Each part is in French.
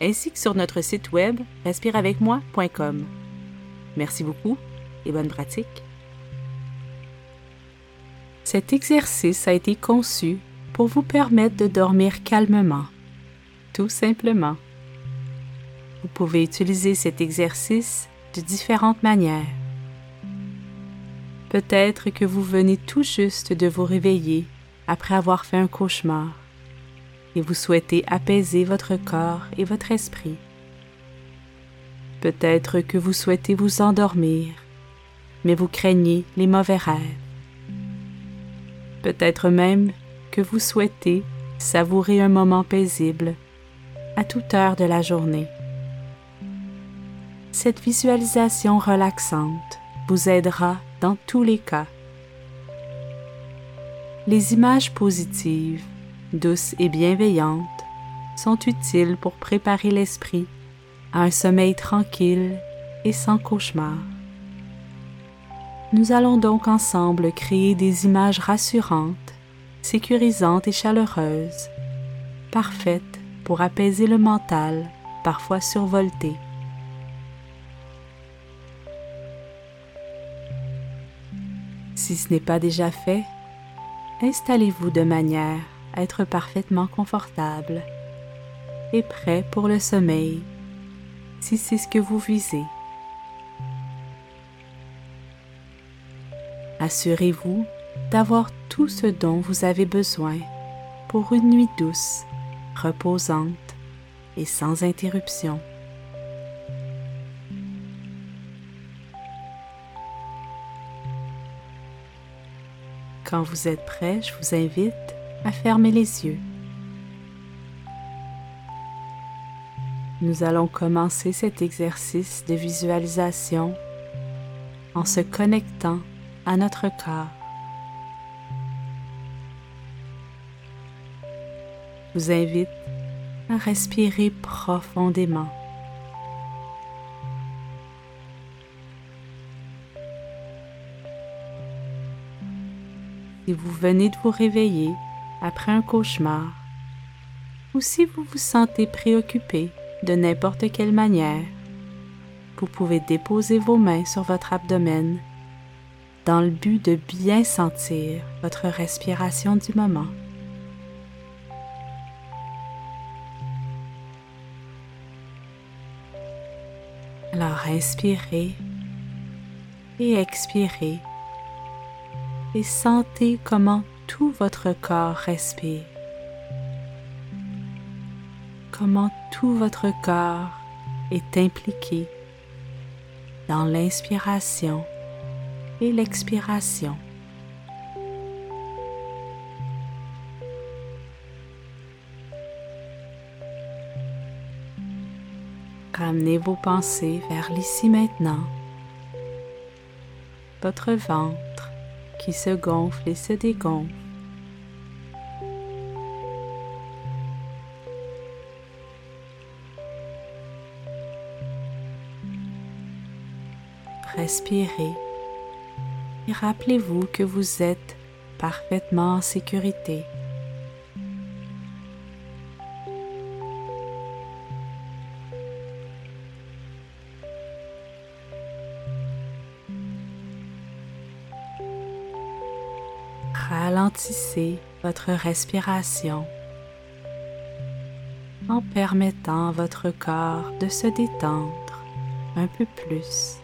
ainsi que sur notre site web respireavecmoi.com. Merci beaucoup et bonne pratique. Cet exercice a été conçu pour vous permettre de dormir calmement, tout simplement. Vous pouvez utiliser cet exercice de différentes manières. Peut-être que vous venez tout juste de vous réveiller après avoir fait un cauchemar et vous souhaitez apaiser votre corps et votre esprit. Peut-être que vous souhaitez vous endormir, mais vous craignez les mauvais rêves. Peut-être même que vous souhaitez savourer un moment paisible à toute heure de la journée. Cette visualisation relaxante vous aidera dans tous les cas. Les images positives, douces et bienveillantes sont utiles pour préparer l'esprit à un sommeil tranquille et sans cauchemar. Nous allons donc ensemble créer des images rassurantes, sécurisantes et chaleureuses, parfaites pour apaiser le mental, parfois survolté. Si ce n'est pas déjà fait, installez-vous de manière être parfaitement confortable et prêt pour le sommeil si c'est ce que vous visez. Assurez-vous d'avoir tout ce dont vous avez besoin pour une nuit douce, reposante et sans interruption. Quand vous êtes prêt, je vous invite à fermer les yeux. Nous allons commencer cet exercice de visualisation en se connectant à notre corps. Je vous invite à respirer profondément. Si vous venez de vous réveiller après un cauchemar, ou si vous vous sentez préoccupé de n'importe quelle manière, vous pouvez déposer vos mains sur votre abdomen dans le but de bien sentir votre respiration du moment. Alors inspirez et expirez et sentez comment tout votre corps respire. Comment tout votre corps est impliqué dans l'inspiration et l'expiration. Ramenez vos pensées vers l'ici maintenant, votre ventre qui se gonfle et se dégonfle. Respirez et rappelez-vous que vous êtes parfaitement en sécurité. Ralentissez votre respiration en permettant à votre corps de se détendre un peu plus.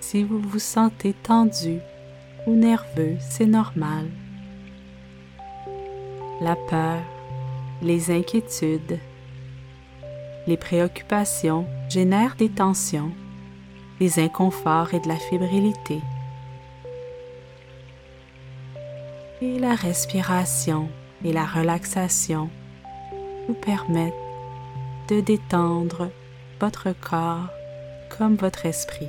Si vous vous sentez tendu ou nerveux, c'est normal. La peur, les inquiétudes, Les préoccupations génèrent des tensions, des inconforts et de la fébrilité. Et la respiration et la relaxation vous permettent de détendre votre corps comme votre esprit.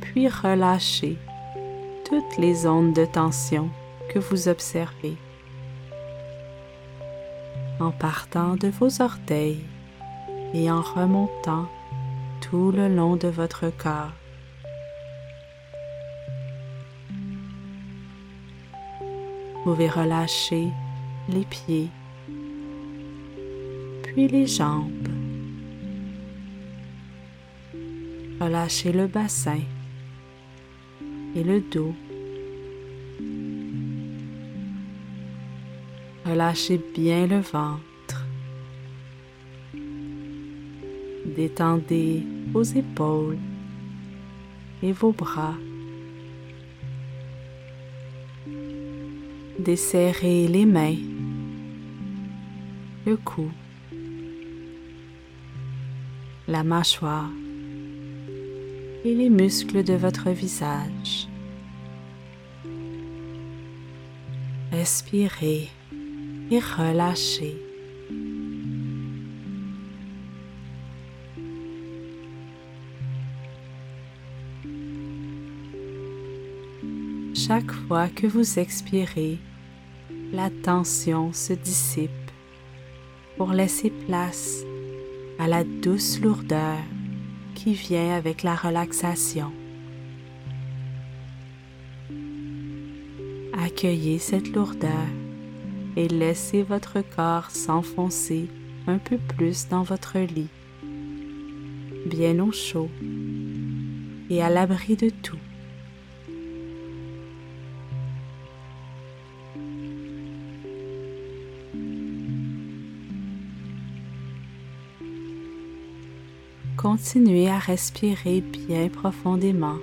Puis relâchez toutes les ondes de tension que vous observez en partant de vos orteils et en remontant tout le long de votre corps. Vous pouvez relâcher les pieds, puis les jambes. Relâchez le bassin et le dos. Relâchez bien le ventre. Détendez vos épaules et vos bras. Desserrez les mains, le cou, la mâchoire et les muscles de votre visage. Respirez et relâchez. Chaque fois que vous expirez, la tension se dissipe pour laisser place à la douce lourdeur qui vient avec la relaxation. Accueillez cette lourdeur et laissez votre corps s'enfoncer un peu plus dans votre lit, bien au chaud et à l'abri de tout. Continuez à respirer bien profondément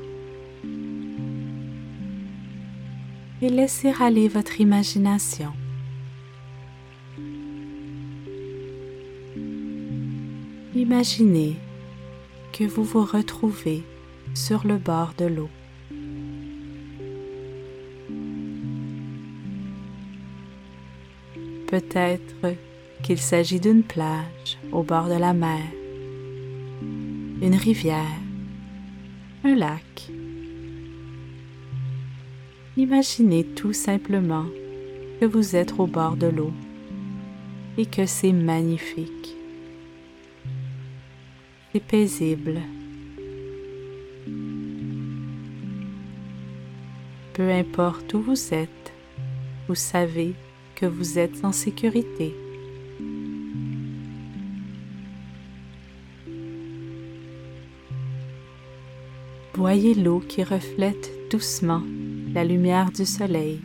et laissez aller votre imagination. Imaginez que vous vous retrouvez sur le bord de l'eau. Peut-être qu'il s'agit d'une plage au bord de la mer une rivière, un lac. Imaginez tout simplement que vous êtes au bord de l'eau et que c'est magnifique. C'est paisible. Peu importe où vous êtes, vous savez que vous êtes en sécurité. Voyez l'eau qui reflète doucement la lumière du soleil.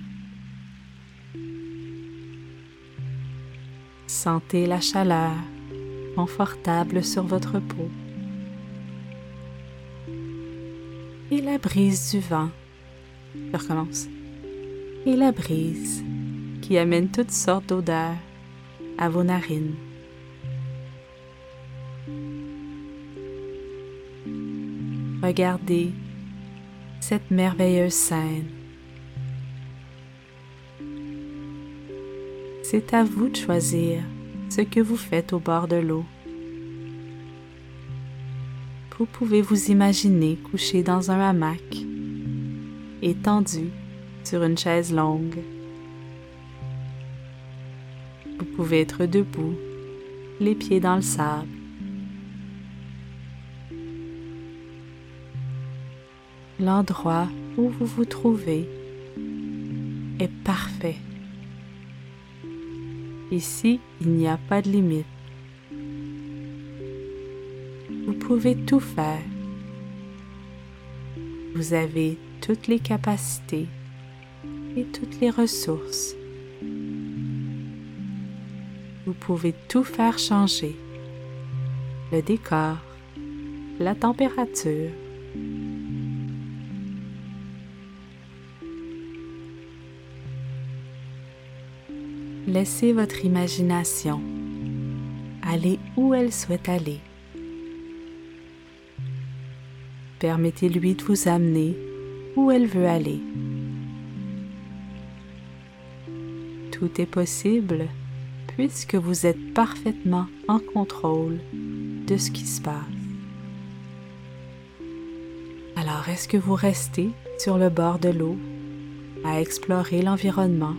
Sentez la chaleur confortable sur votre peau et la brise du vent. Je recommence. Et la brise qui amène toutes sortes d'odeurs à vos narines. Regardez cette merveilleuse scène. C'est à vous de choisir ce que vous faites au bord de l'eau. Vous pouvez vous imaginer couché dans un hamac, étendu sur une chaise longue. Vous pouvez être debout, les pieds dans le sable. L'endroit où vous vous trouvez est parfait. Ici, il n'y a pas de limite. Vous pouvez tout faire. Vous avez toutes les capacités et toutes les ressources. Vous pouvez tout faire changer. Le décor, la température, Laissez votre imagination aller où elle souhaite aller. Permettez-lui de vous amener où elle veut aller. Tout est possible puisque vous êtes parfaitement en contrôle de ce qui se passe. Alors, est-ce que vous restez sur le bord de l'eau à explorer l'environnement?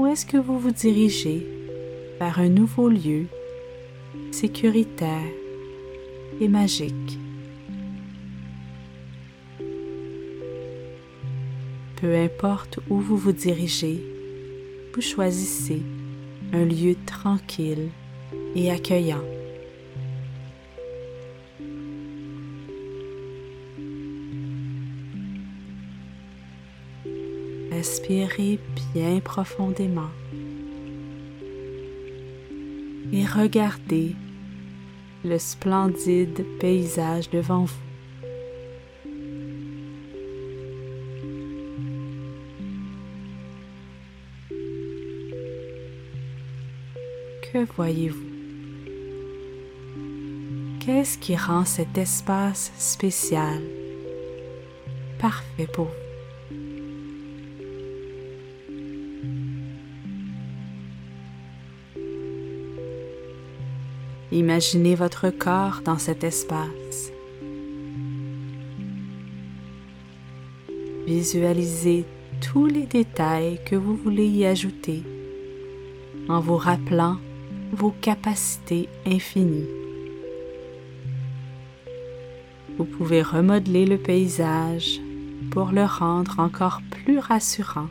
Ou est-ce que vous vous dirigez vers un nouveau lieu sécuritaire et magique? Peu importe où vous vous dirigez, vous choisissez un lieu tranquille et accueillant. Respirez bien profondément et regardez le splendide paysage devant vous. Que voyez-vous? Qu'est-ce qui rend cet espace spécial, parfait pour vous? Imaginez votre corps dans cet espace. Visualisez tous les détails que vous voulez y ajouter en vous rappelant vos capacités infinies. Vous pouvez remodeler le paysage pour le rendre encore plus rassurant,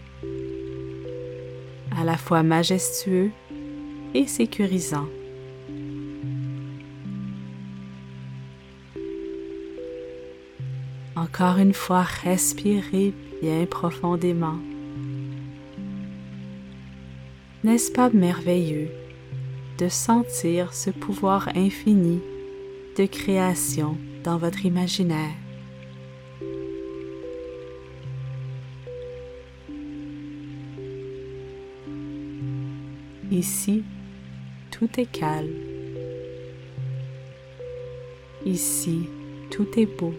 à la fois majestueux et sécurisant. Encore une fois, respirez bien profondément. N'est-ce pas merveilleux de sentir ce pouvoir infini de création dans votre imaginaire? Ici, tout est calme. Ici, tout est beau.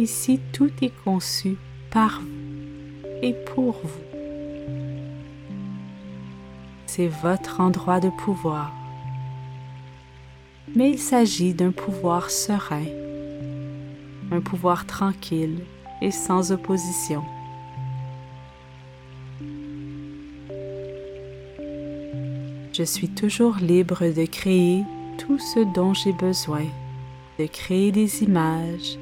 Ici, tout est conçu par vous et pour vous. C'est votre endroit de pouvoir. Mais il s'agit d'un pouvoir serein, un pouvoir tranquille et sans opposition. Je suis toujours libre de créer tout ce dont j'ai besoin, de créer des images,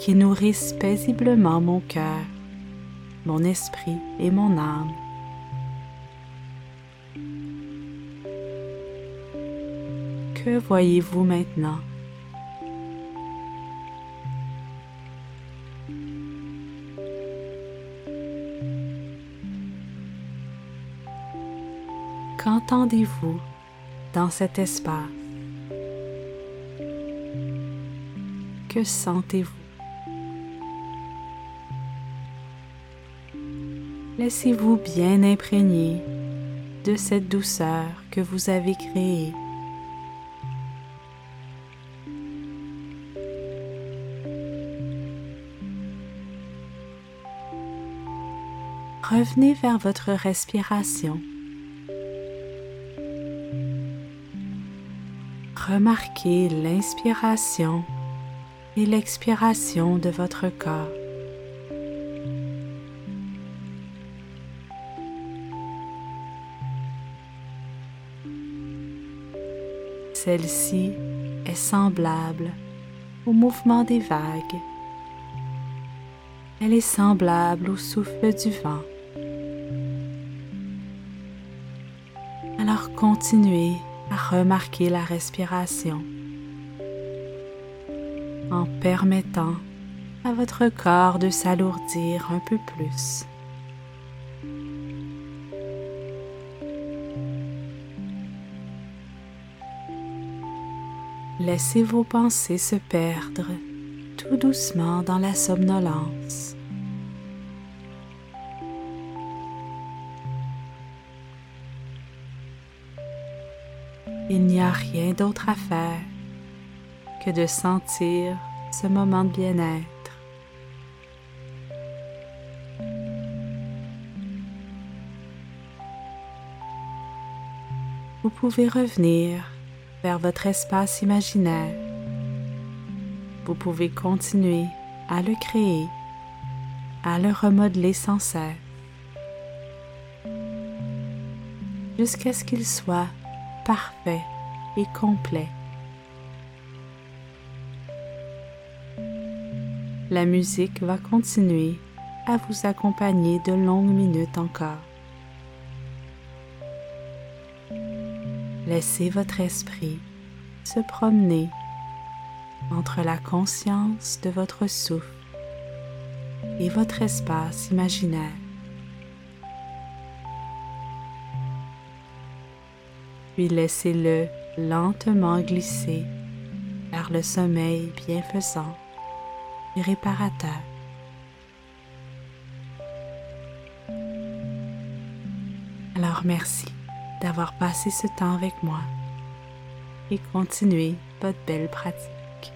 qui nourrissent paisiblement mon cœur, mon esprit et mon âme. Que voyez-vous maintenant? Qu'entendez-vous dans cet espace? Que sentez-vous? Laissez-vous bien imprégner de cette douceur que vous avez créée. Revenez vers votre respiration. Remarquez l'inspiration et l'expiration de votre corps. Celle-ci est semblable au mouvement des vagues. Elle est semblable au souffle du vent. Alors continuez à remarquer la respiration en permettant à votre corps de s'alourdir un peu plus. laissez vos pensées se perdre tout doucement dans la somnolence. Il n'y a rien d'autre à faire que de sentir ce moment de bien-être. vous pouvez revenir vers votre espace imaginaire. Vous pouvez continuer à le créer, à le remodeler sans cesse, jusqu'à ce qu'il soit parfait et complet. La musique va continuer à vous accompagner de longues minutes encore. Laissez votre esprit se promener entre la conscience de votre souffle et votre espace imaginaire. Puis laissez-le lentement glisser vers le sommeil bienfaisant et réparateur. Alors merci d'avoir passé ce temps avec moi et continuez votre belle pratique.